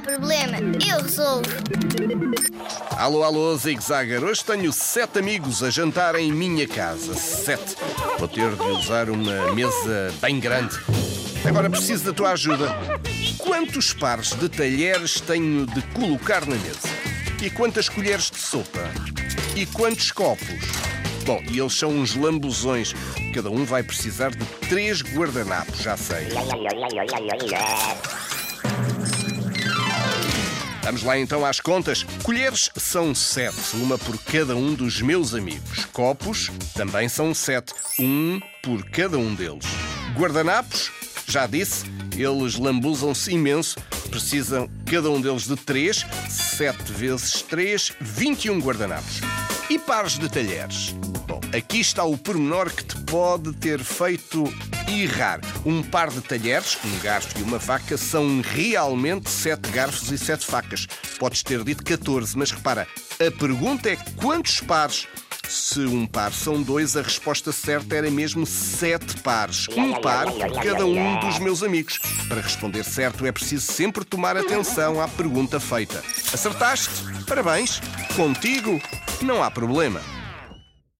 problema, eu resolvo. Alô, alô, Zig Zagger. Hoje tenho sete amigos a jantar em minha casa. Sete. Vou ter de usar uma mesa bem grande. Agora preciso da tua ajuda. Quantos pares de talheres tenho de colocar na mesa? E quantas colheres de sopa? E quantos copos? Bom, e eles são uns lambuzões. Cada um vai precisar de três guardanapos, já sei. Vamos lá então às contas. Colheres são sete, uma por cada um dos meus amigos. Copos também são sete, um por cada um deles. Guardanapos, já disse, eles lambuzam-se imenso. Precisam cada um deles de três, sete vezes três, 21 guardanapos. E pares de talheres? Bom, aqui está o pormenor que te pode ter feito errar. Um par de talheres, um garfo e uma faca, são realmente sete garfos e sete facas. Podes ter dito 14, mas repara, a pergunta é quantos pares? Se um par são dois, a resposta certa era mesmo sete pares. Um par por cada um dos meus amigos. Para responder certo, é preciso sempre tomar atenção à pergunta feita. Acertaste? Parabéns! Contigo, não há problema.